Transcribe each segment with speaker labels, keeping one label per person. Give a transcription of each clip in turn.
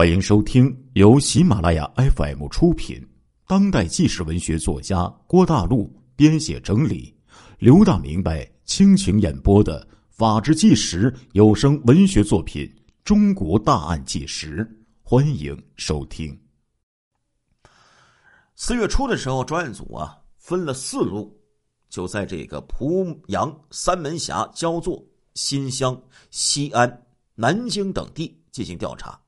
Speaker 1: 欢迎收听由喜马拉雅 FM 出品、当代纪实文学作家郭大陆编写整理、刘大明白倾情演播的《法制纪实》有声文学作品《中国大案纪实》，欢迎收听。
Speaker 2: 四月初的时候，专案组啊分了四路，就在这个濮阳、三门峡、焦作、新乡、西安、南京等地进行调查。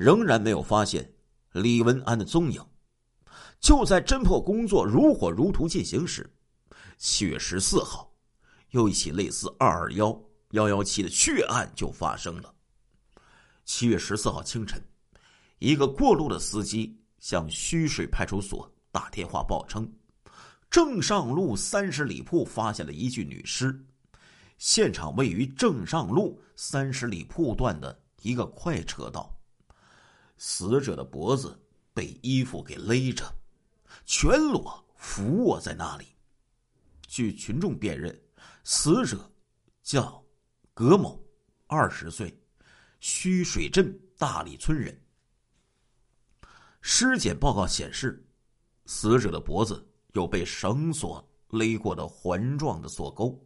Speaker 2: 仍然没有发现李文安的踪影。就在侦破工作如火如荼进行时，七月十四号，又一起类似“二二幺幺幺七”的血案就发生了。七月十四号清晨，一个过路的司机向虚水派出所打电话报称，正上路三十里铺发现了一具女尸，现场位于正上路三十里铺段的一个快车道。死者的脖子被衣服给勒着，全裸俯卧在那里。据群众辨认，死者叫葛某，二十岁，须水镇大里村人。尸检报告显示，死者的脖子有被绳索勒过的环状的锁沟，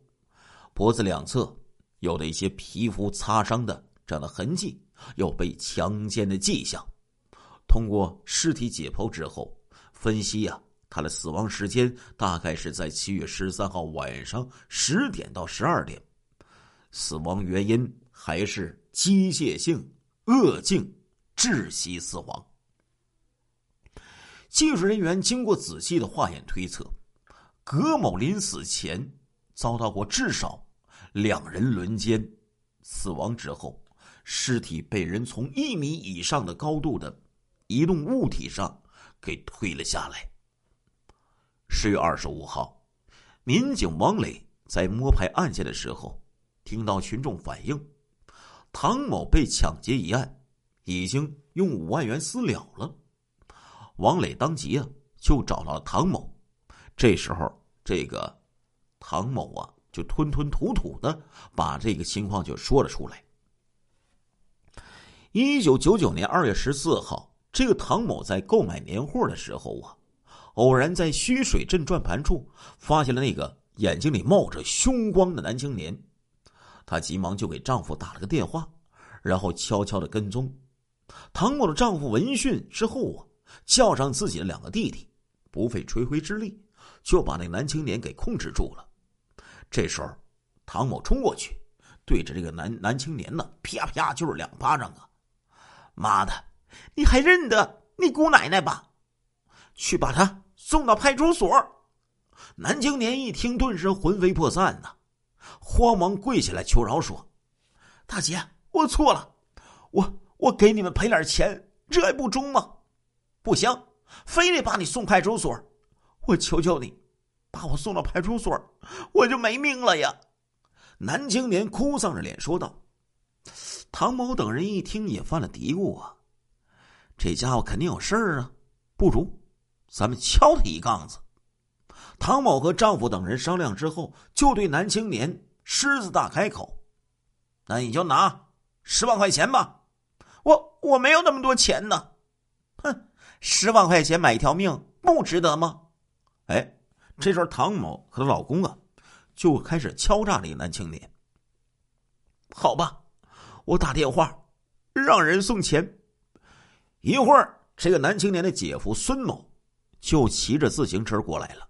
Speaker 2: 脖子两侧有的一些皮肤擦伤的这样的痕迹。有被强奸的迹象。通过尸体解剖之后分析呀，他的死亡时间大概是在七月十三号晚上十点到十二点。死亡原因还是机械性恶性窒息死亡。技术人员经过仔细的化验推测，葛某临死前遭到过至少两人轮奸，死亡之后。尸体被人从一米以上的高度的移动物体上给推了下来。十月二十五号，民警王磊在摸排案件的时候，听到群众反映，唐某被抢劫一案已经用五万元私了了。王磊当即啊就找到了唐某，这时候这个唐某啊就吞吞吐吐的把这个情况就说了出来。一九九九年二月十四号，这个唐某在购买年货的时候啊，偶然在虚水镇转盘处发现了那个眼睛里冒着凶光的男青年，她急忙就给丈夫打了个电话，然后悄悄的跟踪。唐某的丈夫闻讯之后啊，叫上自己的两个弟弟，不费吹灰之力就把那男青年给控制住了。这时候，唐某冲过去，对着这个男男青年呢，啪啪就是两巴掌啊！妈的，你还认得你姑奶奶吧？去把她送到派出所。南青年一听，顿时魂飞魄散呐，慌忙跪下来求饶说：“大姐，我错了，我我给你们赔点钱，这还不中吗？不行，非得把你送派出所。我求求你，把我送到派出所，我就没命了呀！”南青年哭丧着脸说道。唐某等人一听，也犯了嘀咕啊，这家伙肯定有事儿啊，不如咱们敲他一杠子。唐某和丈夫等人商量之后，就对男青年狮子大开口：“那你就拿十万块钱吧，我我没有那么多钱呢。”哼，十万块钱买一条命不值得吗？哎，这时候唐某和她老公啊，就开始敲诈这个男青年。好吧。我打电话，让人送钱。一会儿，这个男青年的姐夫孙某就骑着自行车过来了。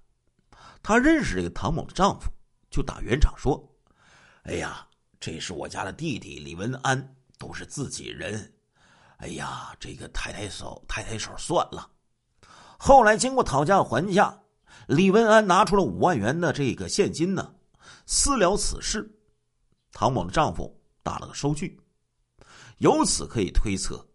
Speaker 2: 他认识这个唐某的丈夫，就打圆场说：“哎呀，这是我家的弟弟李文安，都是自己人。哎呀，这个抬抬手，抬抬手算了。”后来经过讨价还价，李文安拿出了五万元的这个现金呢，私了此事。唐某的丈夫打了个收据。由此可以推测，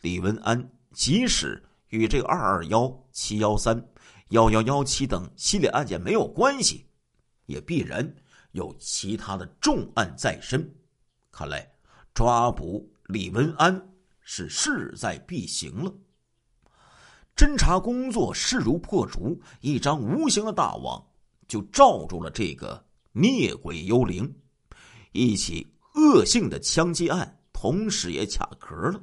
Speaker 2: 李文安即使与这个二二幺七幺三幺幺幺七等系列案件没有关系，也必然有其他的重案在身。看来抓捕李文安是势在必行了。侦查工作势如破竹，一张无形的大网就罩住了这个孽鬼幽灵，一起恶性的枪击案。同时也卡壳了。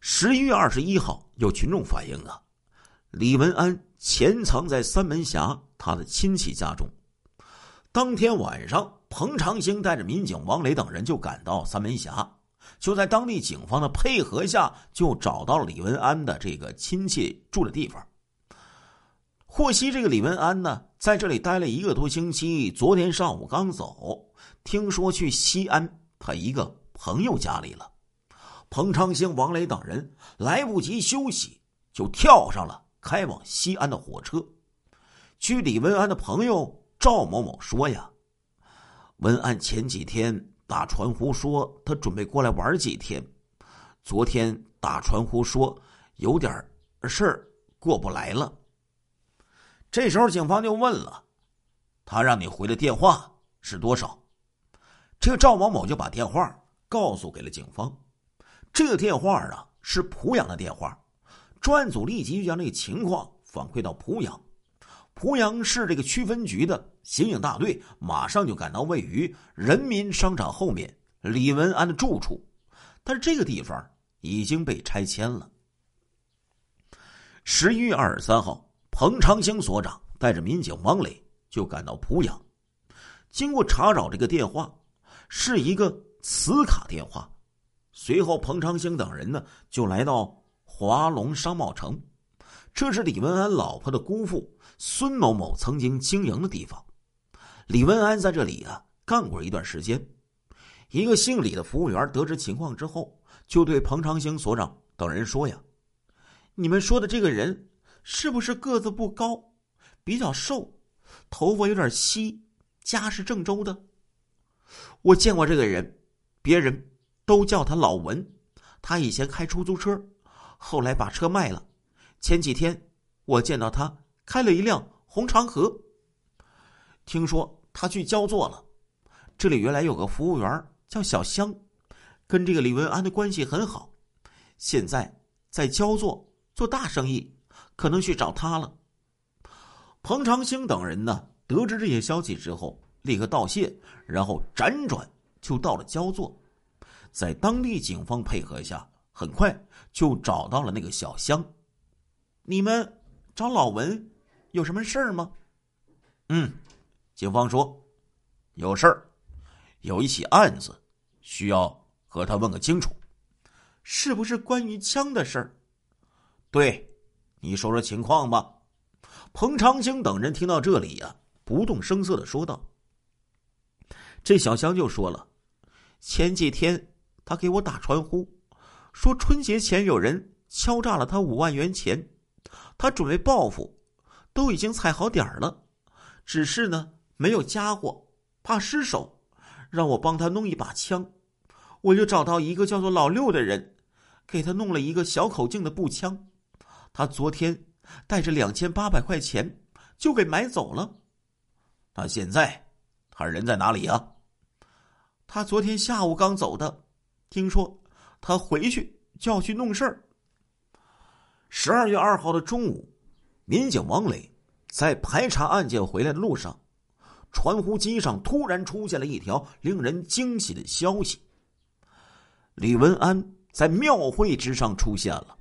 Speaker 2: 十一月二十一号，有群众反映啊，李文安潜藏在三门峡他的亲戚家中。当天晚上，彭长兴带着民警王磊等人就赶到三门峡，就在当地警方的配合下，就找到了李文安的这个亲戚住的地方。获悉这个李文安呢，在这里待了一个多星期，昨天上午刚走，听说去西安他一个朋友家里了。彭昌兴、王磊等人来不及休息，就跳上了开往西安的火车。据李文安的朋友赵某某说呀，文安前几天打传呼说他准备过来玩几天，昨天打传呼说有点事儿过不来了。这时候警方就问了：“他让你回的电话是多少？”这个赵某某就把电话告诉给了警方。这个电话啊是濮阳的电话，专案组立即就将这个情况反馈到濮阳，濮阳市这个区分局的刑警大队马上就赶到位于人民商场后面李文安的住处，但是这个地方已经被拆迁了。十一月二十三号，彭长兴所长带着民警王磊就赶到濮阳，经过查找，这个电话是一个磁卡电话。随后，彭长兴等人呢就来到华龙商贸城，这是李文安老婆的姑父孙某某曾经经营的地方。李文安在这里啊干过一段时间。一个姓李的服务员得知情况之后，就对彭长兴所长等人说：“呀，你们说的这个人是不是个子不高，比较瘦，头发有点稀，家是郑州的？我见过这个人，别人。”都叫他老文，他以前开出租车，后来把车卖了。前几天我见到他开了一辆红长河。听说他去焦作了。这里原来有个服务员叫小香，跟这个李文安的关系很好。现在在焦作做大生意，可能去找他了。彭长兴等人呢，得知这些消息之后，立刻道谢，然后辗转就到了焦作。在当地警方配合下，很快就找到了那个小香。你们找老文有什么事儿吗？嗯，警方说有事儿，有一起案子需要和他问个清楚，是不是关于枪的事儿？对，你说说情况吧。彭长兴等人听到这里呀，不动声色的说道。这小香就说了，前几天。他给我打传呼，说春节前有人敲诈了他五万元钱，他准备报复，都已经踩好点儿了，只是呢没有家伙，怕失手，让我帮他弄一把枪，我就找到一个叫做老六的人，给他弄了一个小口径的步枪，他昨天带着两千八百块钱就给买走了，他现在他人在哪里呀？他昨天下午刚走的。听说他回去就要去弄事儿。十二月二号的中午，民警王磊在排查案件回来的路上，传呼机上突然出现了一条令人惊喜的消息：李文安在庙会之上出现了。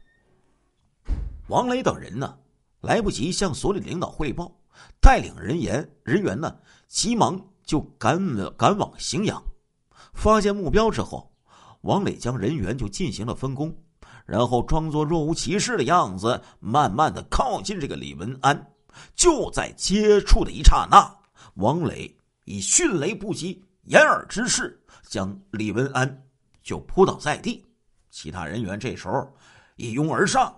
Speaker 2: 王磊等人呢，来不及向所里领导汇报，带领人员人员呢，急忙就赶赶往荥阳，发现目标之后。王磊将人员就进行了分工，然后装作若无其事的样子，慢慢的靠近这个李文安。就在接触的一刹那，王磊以迅雷不及掩耳之势将李文安就扑倒在地。其他人员这时候一拥而上，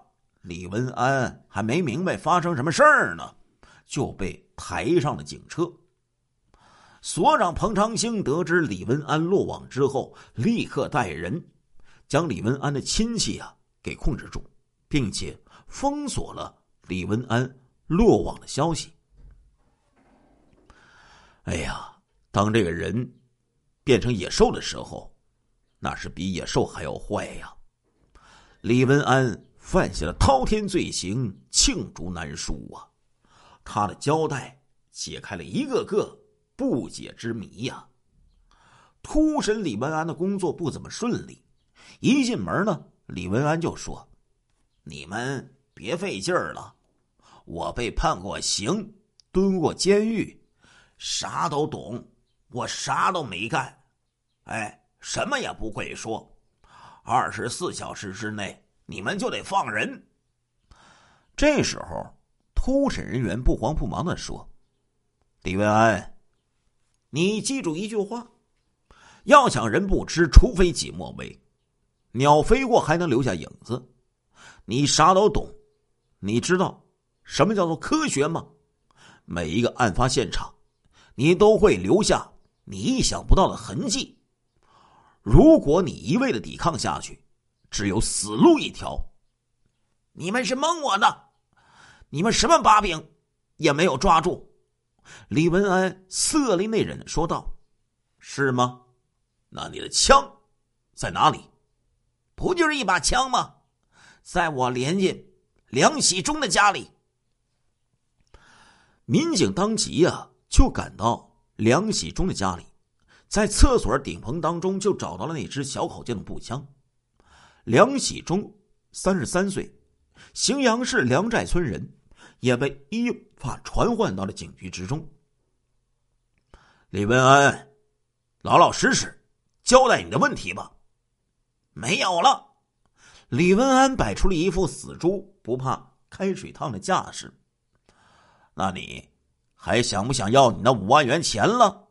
Speaker 2: 李文安还没明白发生什么事儿呢，就被抬上了警车。所长彭长兴得知李文安落网之后，立刻带人将李文安的亲戚啊给控制住，并且封锁了李文安落网的消息。哎呀，当这个人变成野兽的时候，那是比野兽还要坏呀！李文安犯下了滔天罪行，罄竹难书啊！他的交代解开了一个个。不解之谜呀！突审李文安的工作不怎么顺利，一进门呢，李文安就说：“你们别费劲儿了，我被判过刑，蹲过监狱，啥都懂，我啥都没干，哎，什么也不会说。二十四小时之内，你们就得放人。”这时候，突审人员不慌不忙的说：“李文安，你记住一句话，要想人不知，除非己莫为。”鸟飞过还能留下影子，你啥都懂，你知道什么叫做科学吗？每一个案发现场，你都会留下你意想不到的痕迹。如果你一味的抵抗下去，只有死路一条。你们是蒙我的，你们什么把柄也没有抓住。李文安色厉内荏的说道：“是吗？那你的枪在哪里？”不就是一把枪吗？在我连进梁喜忠的家里。民警当即呀就赶到梁喜忠的家里，在厕所顶棚当中就找到了那支小口径的步枪。梁喜忠三十三岁，荥阳市梁寨村人，也被依法传唤到了警局之中。李文安，老老实实交代你的问题吧。没有了，李文安摆出了一副死猪不怕开水烫的架势。那你还想不想要你那五万元钱了？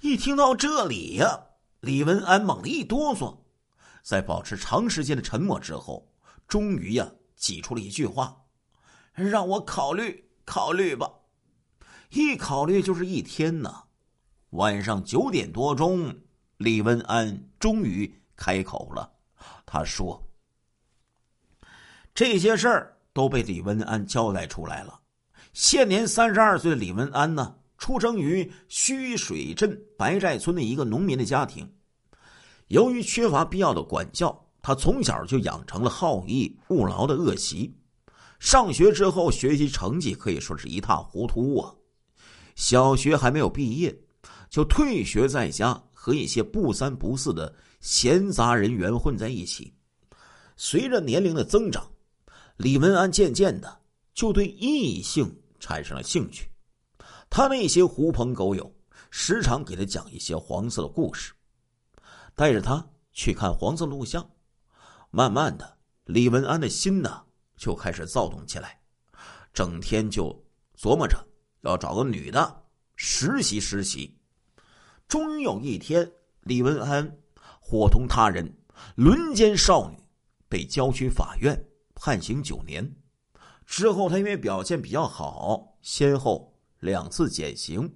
Speaker 2: 一听到这里呀，李文安猛地一哆嗦，在保持长时间的沉默之后，终于呀挤出了一句话：“让我考虑考虑吧。”一考虑就是一天呢。晚上九点多钟，李文安终于。开口了，他说：“这些事儿都被李文安交代出来了。现年三十二岁的李文安呢，出生于须水镇白寨村的一个农民的家庭。由于缺乏必要的管教，他从小就养成了好逸恶劳的恶习。上学之后，学习成绩可以说是一塌糊涂啊。小学还没有毕业，就退学在家，和一些不三不四的。”闲杂人员混在一起，随着年龄的增长，李文安渐渐的就对异性产生了兴趣。他那些狐朋狗友时常给他讲一些黄色的故事，带着他去看黄色录像。慢慢的，李文安的心呢就开始躁动起来，整天就琢磨着要找个女的实习实习。终于有一天，李文安。伙同他人轮奸少女，被郊区法院判刑九年。之后，他因为表现比较好，先后两次减刑，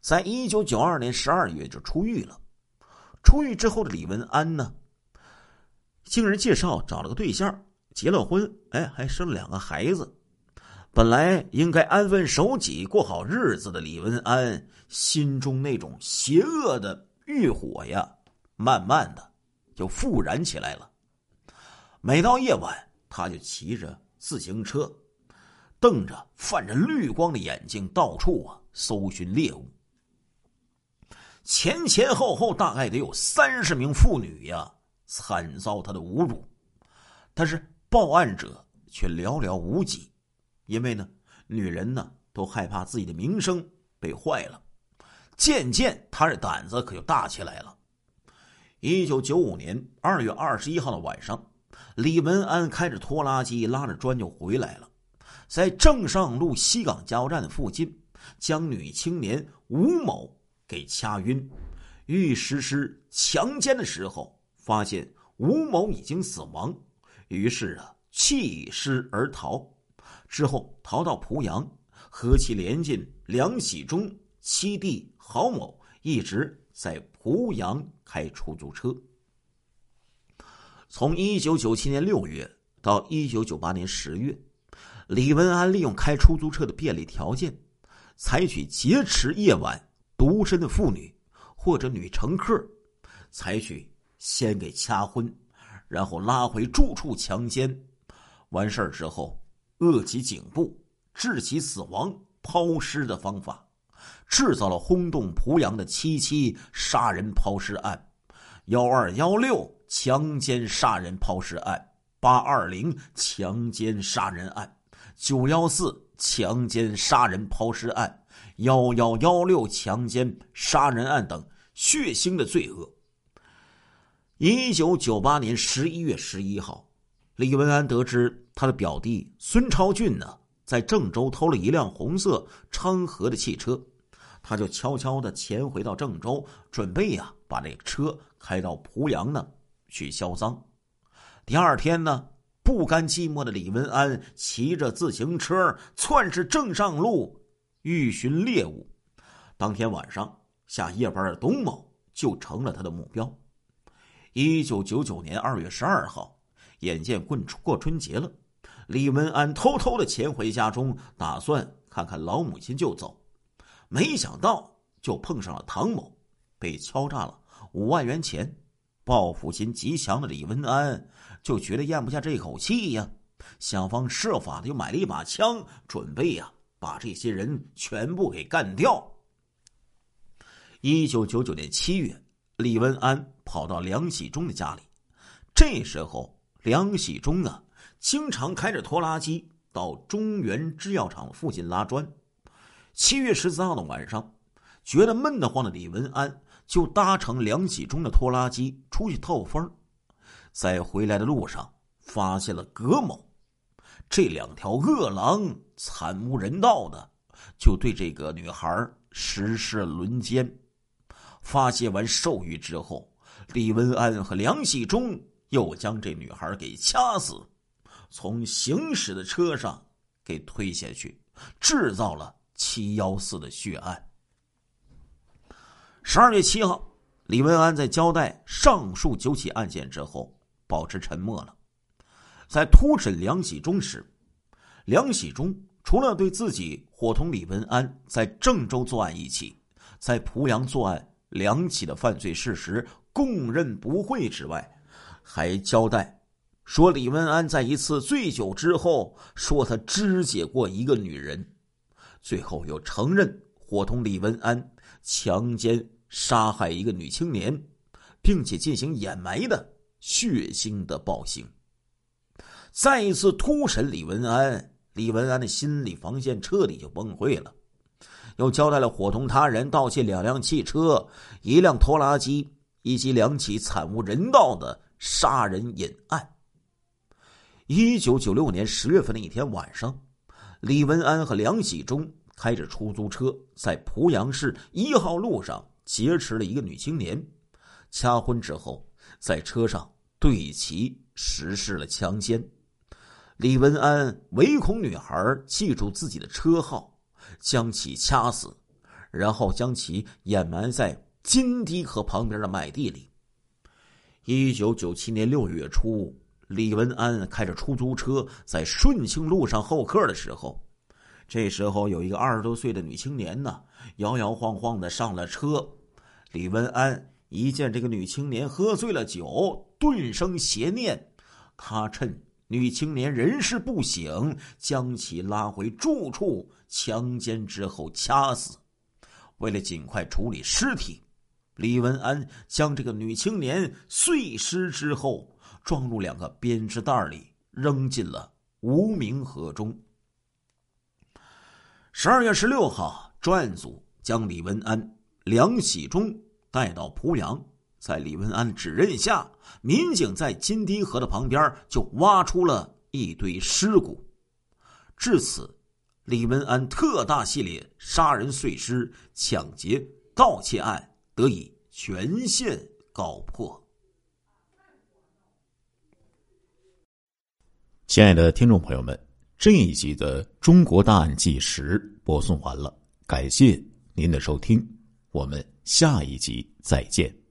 Speaker 2: 在一九九二年十二月就出狱了。出狱之后的李文安呢，经人介绍找了个对象，结了婚，哎，还生了两个孩子。本来应该安分守己、过好日子的李文安，心中那种邪恶的欲火呀。慢慢的，就复燃起来了。每到夜晚，他就骑着自行车，瞪着泛着绿光的眼睛，到处啊搜寻猎物。前前后后大概得有三十名妇女呀，惨遭他的侮辱。但是报案者却寥寥无几，因为呢，女人呢都害怕自己的名声被坏了。渐渐，他这胆子可就大起来了。一九九五年二月二十一号的晚上，李文安开着拖拉机拉着砖就回来了，在正上路西港加油站的附近，将女青年吴某给掐晕，欲实施强奸的时候，发现吴某已经死亡，于是啊弃尸而逃，之后逃到濮阳，和其连进梁喜忠七弟郝某一直。在濮阳开出租车。从一九九七年六月到一九九八年十月，李文安利用开出租车的便利条件，采取劫持夜晚独身的妇女或者女乘客，采取先给掐昏，然后拉回住处强奸，完事儿之后扼其颈部，致其死亡，抛尸的方法。制造了轰动濮阳的七七杀人抛尸案，幺二幺六强奸杀人抛尸案、八二零强奸杀人案、九幺四强奸杀人抛尸案、幺幺幺六强奸杀人案等血腥的罪恶。一九九八年十一月十一号，李文安得知他的表弟孙超俊呢在郑州偷了一辆红色昌河的汽车，他就悄悄的潜回到郑州，准备呀把这车开到濮阳呢去销赃。第二天呢，不甘寂寞的李文安骑着自行车窜至正上路，欲寻猎物。当天晚上下夜班的董某就成了他的目标。一九九九年二月十二号，眼见过过春节了，李文安偷偷的潜回家中，打算看看老母亲就走。没想到就碰上了唐某，被敲诈了五万元钱。报复心极强的李文安就觉得咽不下这口气呀，想方设法的又买了一把枪，准备呀把这些人全部给干掉。一九九九年七月。李文安跑到梁喜忠的家里，这时候梁喜忠啊，经常开着拖拉机到中原制药厂附近拉砖。七月十四号的晚上，觉得闷得慌的李文安就搭乘梁喜忠的拖拉机出去透风，在回来的路上发现了葛某，这两条恶狼惨无人道的就对这个女孩实施轮奸。发泄完兽欲之后，李文安和梁喜忠又将这女孩给掐死，从行驶的车上给推下去，制造了七幺四的血案。十二月七号，李文安在交代上述九起案件之后，保持沉默了。在突审梁喜忠时，梁喜忠除了对自己伙同李文安在郑州作案一起，在濮阳作案。两起的犯罪事实供认不讳之外，还交代说李文安在一次醉酒之后说他肢解过一个女人，最后又承认伙同李文安强奸杀害一个女青年，并且进行掩埋的血腥的暴行。再一次突审李文安，李文安的心理防线彻底就崩溃了。又交代了伙同他人盗窃两辆汽车、一辆拖拉机以及两起惨无人道的杀人隐案。一九九六年十月份的一天晚上，李文安和梁喜忠开着出租车在濮阳市一号路上劫持了一个女青年，掐昏之后，在车上对其实施了强奸。李文安唯恐女孩记住自己的车号。将其掐死，然后将其掩埋在金堤河旁边的麦地里。一九九七年六月初，李文安开着出租车在顺庆路上候客的时候，这时候有一个二十多岁的女青年呢，摇摇晃晃的上了车。李文安一见这个女青年喝醉了酒，顿生邪念，他趁。女青年人事不省，将其拉回住处强奸之后掐死。为了尽快处理尸体，李文安将这个女青年碎尸之后装入两个编织袋里，扔进了无名河中。十二月十六号，专案组将李文安、梁喜忠带到濮阳。在李文安指认下，民警在金堤河的旁边就挖出了一堆尸骨。至此，李文安特大系列杀人碎尸、抢劫、盗窃案得以全线告破。
Speaker 1: 亲爱的听众朋友们，这一集的《中国大案纪实》播送完了，感谢您的收听，我们下一集再见。